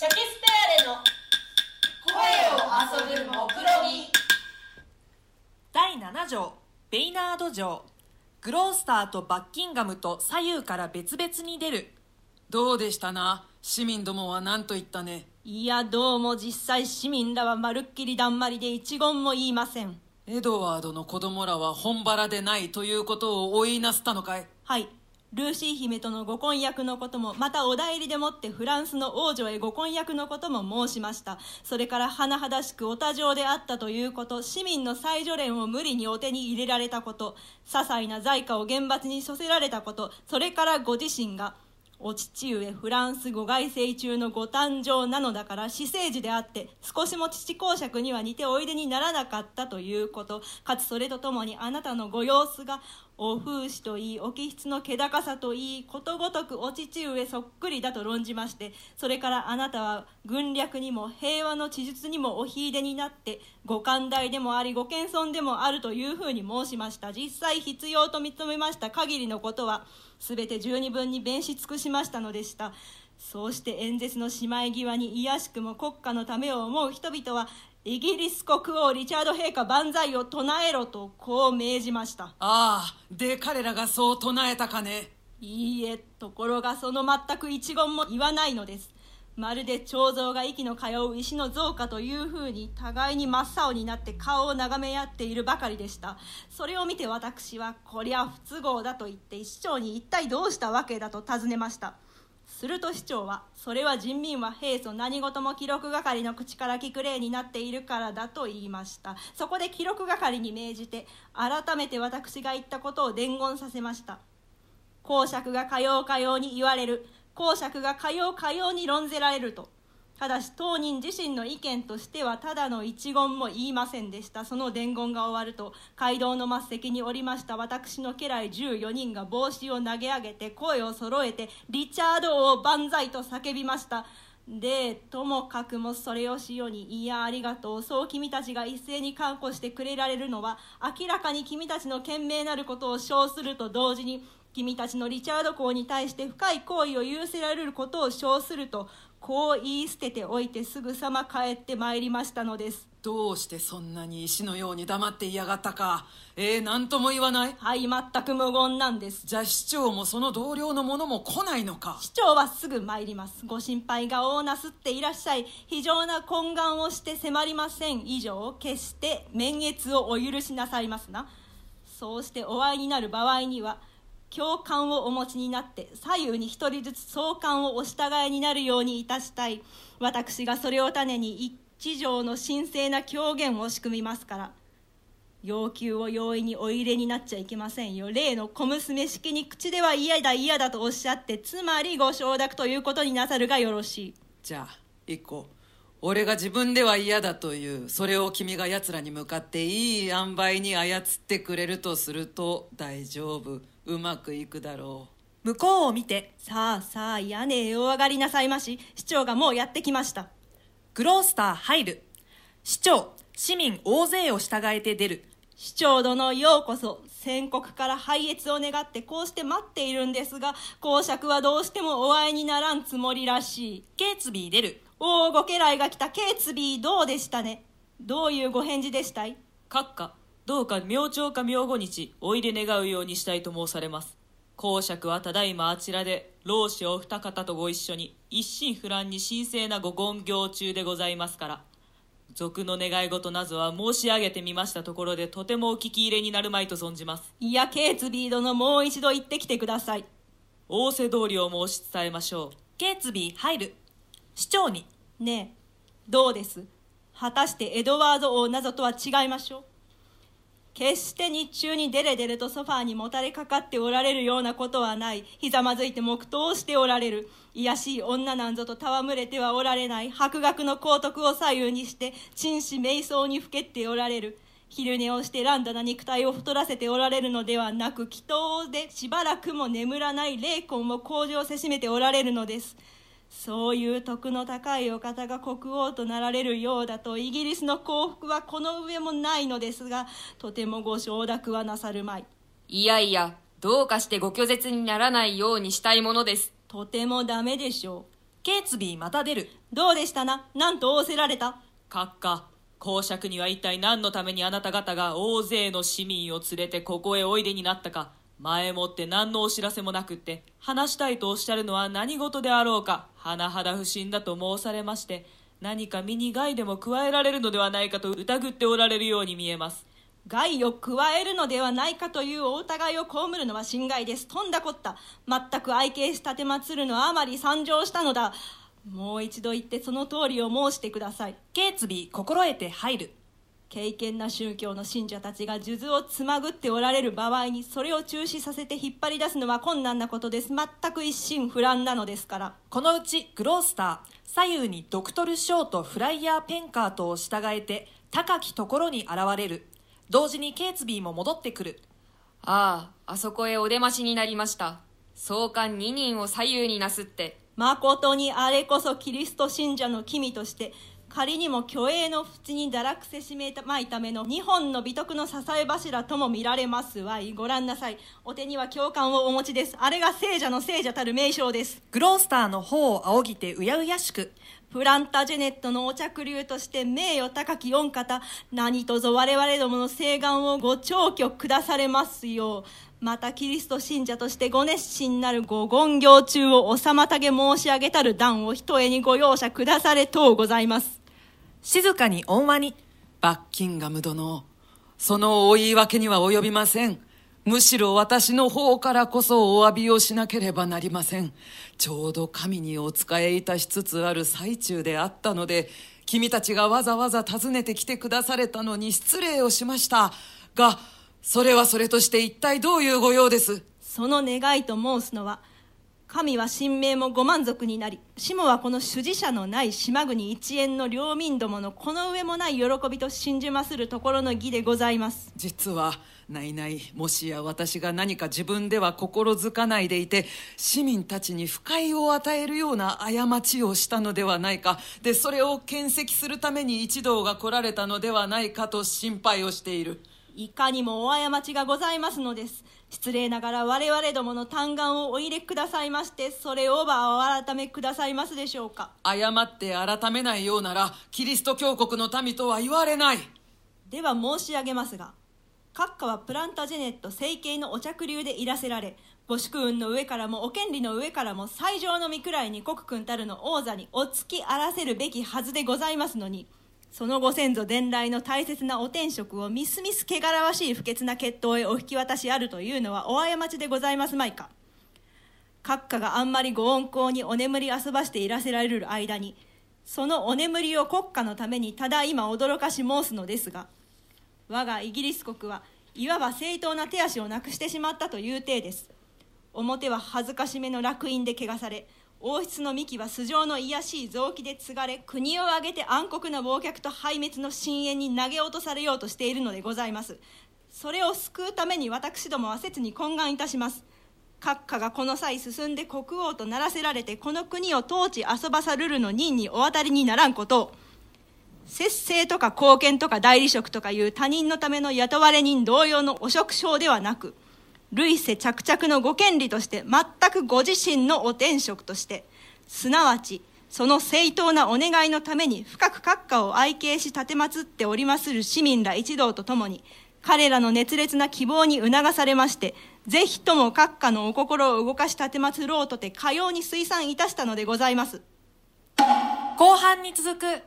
シャキスペアレの声を遊ぶ目論み。第7条ベイナード城。グロースターとバッキンガムと左右から別々に出る。どうでしたな？市民どもは何と言ったね？いやどうも実際市民らはまるっきりだんまりで一言も言いません。エドワードの子供らは本腹でないということを追いなすったのかい？はいルーシー姫とのご婚約のこともまたお代理でもってフランスの王女へご婚約のことも申しました。それから甚だしくお多情であったということ市民の妻女連を無理にお手に入れられたこと些細な財貨を厳罰に処せられたことそれからご自身がお父上フランスご外征中のご誕生なのだから私生児であって少しも父公爵には似ておいでにならなかったということ。かつそれとともにあなたのご様子がお風刺といいお気質の気高さといいことごとくお父上そっくりだと論じましてそれからあなたは軍略にも平和の知術にもお秀でになってご寛大でもありご謙遜でもあるというふうに申しました。実際必要と認めました限りのことは全て十二分に弁し尽くしましたのでした。そうして演説のしまい際に卑しくも国家のためを思う人々はイギリス国王リチャード陛下万歳を唱えろとこう命じました。ああで彼らがそう唱えたかね。いいえところがその全く一言も言わないのです。まるで彫像が息の通う石の像かというふうに互いに真っ青になって顔を眺め合っているばかりでした。それを見て私はこりゃ不都合だと言って市長に一体どうしたわけだと尋ねましたすると市長はそれは人民は平素何事も記録係の口から聞く例になっているからだと言いました。そこで記録係に命じて改めて私が言ったことを伝言させました。公爵がかようかように言われる。公爵がかようかように論ぜられると。ただし当人自身の意見としてはただの一言も言いませんでした。その伝言が終わると街道の末席におりました。私の家来14人が帽子を投げ上げて声を揃えて「リチャード王万歳」と叫びました。でともかくもそれをしようにいやありがとう。そう君たちが一斉に看護してくれられるのは明らかに君たちの賢明なることを称すると同時に君たちのリチャード公に対して深い行為を許せられることを称するとこう言い捨てておいてすぐさま帰ってまいりましたのです。どうしてそんなに石のように黙っていやがったか。えー、何とも言わない。はい全く無言なんです。じゃあ市長もその同僚の者も来ないのか。市長はすぐ参ります。ご心配がおなすっていらっしゃい。非常な懇願をして迫りません。以上決して免月をお許しなさいますな。そうしてお会いになる場合には共感をお持ちになって左右に一人ずつ相関をお従いになるようにいたしたい。私がそれを種に一条の神聖な狂言を仕組みますから。要求を容易にお入れになっちゃいけませんよ。例の小娘式に口では嫌だ嫌だとおっしゃってつまりご承諾ということになさるがよろしい。じゃあ一個俺が自分では嫌だというそれを君が奴らに向かっていい塩梅に操ってくれるとすると大丈夫。うまくいくだろう。向こうを見てさあさあ屋根へお上がりなさいまし。市長がもうやってきました。グロースター入る。市長市民大勢を従えて出る。市長殿ようこそ宣告から拝謁を願ってこうして待っているんですが公爵はどうしてもお会いにならんつもりらしい。ケイツビー出る。おおご家来が来たケイツビーどうでしたね？どういうご返事でしたい？閣下どうか明朝か明後日おいで願うようにしたいと申されます。公爵はただいまあちらで老子お二方とご一緒に一心不乱に神聖なご言行中でございますから俗の願い事などは申し上げてみましたところでとてもお聞き入れになるまいと存じます。いやケイツビー殿もう一度言ってきてください。仰せ通りを申し伝えましょう。ケイツビー入る。市長に。ねえどうです？果たしてエドワード王などとは違いましょう？決して日中にデレデレとソファーにもたれかかっておられるようなことはない。ひざまずいて黙祷しておられる。卑しい女なんぞと戯れてはおられない。博学の皇徳を左右にして紳士瞑想にふけっておられる。昼寝をして乱だな肉体を太らせておられるのではなく祈祷でしばらくも眠らない霊魂を向上せしめておられるのです。そういう徳の高いお方が国王となられるようだとイギリスの幸福はこの上もないのですがとてもご承諾はなさるまい。いやいやどうかしてご拒絶にならないようにしたいものです。とてもダメでしょう。ケイツビーまた出る。どうでしたな？なんと仰せられた？閣下公爵には一体何のためにあなた方が大勢の市民を連れてここへおいでになったか前もって何のお知らせもなくって話したいとおっしゃるのは何事であろうか甚だ不審だと申されまして何か身に害でも加えられるのではないかと疑っておられるように見えます。害を加えるのではないかというお疑いを被るのは心外です。とんだこった。全く愛敬し立てまつるのあまり参上したのだ。もう一度言ってその通りを申してください。ケイツビー心得て入る敬虔な宗教の信者たちが数珠をつまぐっておられる場合にそれを中止させて引っ張り出すのは困難なことです。全く一心不乱なのですから。このうちグロースター左右にドクトルショーとフライヤーペンカートを従えて高きところに現れる。同時にケイツビーも戻ってくる。あああそこへお出ましになりました。総監2人を左右になすって。誠にあれこそキリスト信者の君として仮にも虚栄の淵に堕落せしめまいための日本の美徳の支え柱とも見られますわいご覧なさい。お手には教官をお持ちです。あれが聖者の聖者たる名称です。グロースターの方を仰ぎてうやうやしくプランタジェネットのお着流として名誉高き御方何とぞ我々どもの請願をご聴許くだされますよ。うまたキリスト信者としてご熱心なるご言行中をお妨げ申し上げたる段をひとえにご容赦くだされとうございます静かに温和に。バッキンガム殿。そのお言い訳には及びません。むしろ私の方からこそお詫びをしなければなりません。ちょうど神にお仕えいたしつつある最中であったので君たちがわざわざ訪ねてきてくだされたのに失礼をしました。がそれはそれとして一体どういうご用です？その願いと申すのは神は神明もご満足になり下はこの主事者のない島国一円の領民どものこの上もない喜びと信じまするところの義でございます。実はないないもしや私が何か自分では心づかないでいて市民たちに不快を与えるような過ちをしたのではないか。でそれを検斥するために一同が来られたのではないかと心配をしている。いかにもお過ちがございますのです。失礼ながら我々どもの嘆願をお入れくださいましてそれをばお改めくださいますでしょうか。誤って改めないようならキリスト教国の民とは言われない。では申し上げますが閣下はプランタジェネット成形のお着流でいらせられご祝運の上からもお権利の上からも最上の身くらいに国君たるの王座にお付きあらせるべきはずでございますのにそのご先祖伝来の大切なお天職をみすみす汚らわしい不潔な血統へお引き渡しあるというのはお過ちでございますまいか。閣下があんまりご温厚にお眠り遊ばしていらせられる間にそのお眠りを国家のためにただ今驚かし申すのですが我がイギリス国はいわば正当な手足をなくしてしまったという体です。表は恥ずかしめの烙印で汚され王室の幹は素性の卑しい臓器で継がれ国を挙げて暗黒な忘却と壊滅の深淵に投げ落とされようとしているのでございます。それを救うために私どもは切に懇願いたします。閣下がこの際進んで国王とならせられてこの国を統治遊ばさるるの任にお渡りにならんこと。を節制とか貢献とか代理職とかいう他人のための雇われ人同様の汚職症ではなく類世着々のご権利として全くご自身のお天職としてすなわちその正当なお願いのために深く閣下を愛敬し立てまつっておりまする市民ら一同と共に彼らの熱烈な希望に促されましてぜひとも閣下のお心を動かし立てまつろうとてかように推算いたしたのでございます。後半に続く